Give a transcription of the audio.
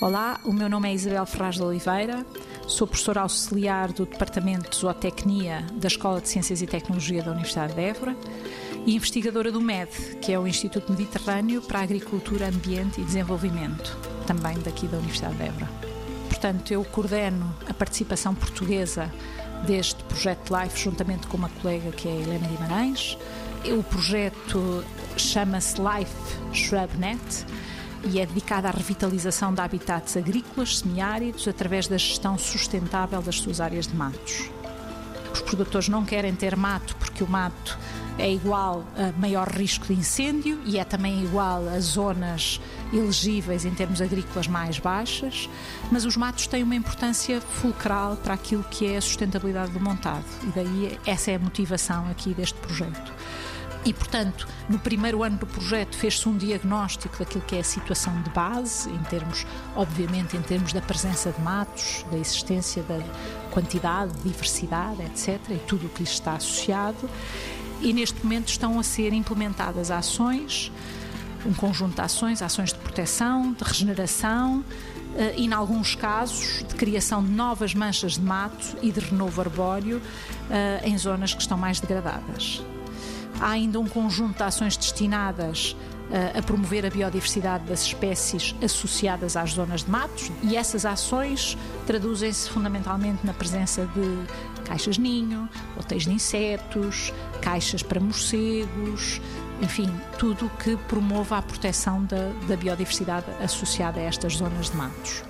Olá, o meu nome é Isabel Ferraz de Oliveira, sou professora auxiliar do Departamento de Zootecnia da Escola de Ciências e Tecnologia da Universidade de Évora e investigadora do MED, que é o Instituto Mediterrâneo para Agricultura, Ambiente e Desenvolvimento, também daqui da Universidade de Évora. Portanto, eu coordeno a participação portuguesa deste projeto LIFE juntamente com uma colega que é a Helena Guimarães. O projeto chama-se LIFE ShrubNet e é dedicada à revitalização de habitats agrícolas semiáridos através da gestão sustentável das suas áreas de matos. Os produtores não querem ter mato porque o mato é igual a maior risco de incêndio e é também igual a zonas elegíveis em termos agrícolas mais baixas, mas os matos têm uma importância fulcral para aquilo que é a sustentabilidade do montado e daí essa é a motivação aqui deste projeto. E, portanto, no primeiro ano do projeto fez-se um diagnóstico daquilo que é a situação de base, em termos, obviamente, em termos da presença de matos, da existência da quantidade, diversidade, etc., e tudo o que lhes está associado. E neste momento estão a ser implementadas ações, um conjunto de ações, ações de proteção, de regeneração, eh, e, em alguns casos, de criação de novas manchas de mato e de renovo arbóreo eh, em zonas que estão mais degradadas. Há ainda um conjunto de ações destinadas uh, a promover a biodiversidade das espécies associadas às zonas de matos e essas ações traduzem-se fundamentalmente na presença de caixas ninho, hotéis de insetos, caixas para morcegos, enfim, tudo que promova a proteção da, da biodiversidade associada a estas zonas de matos.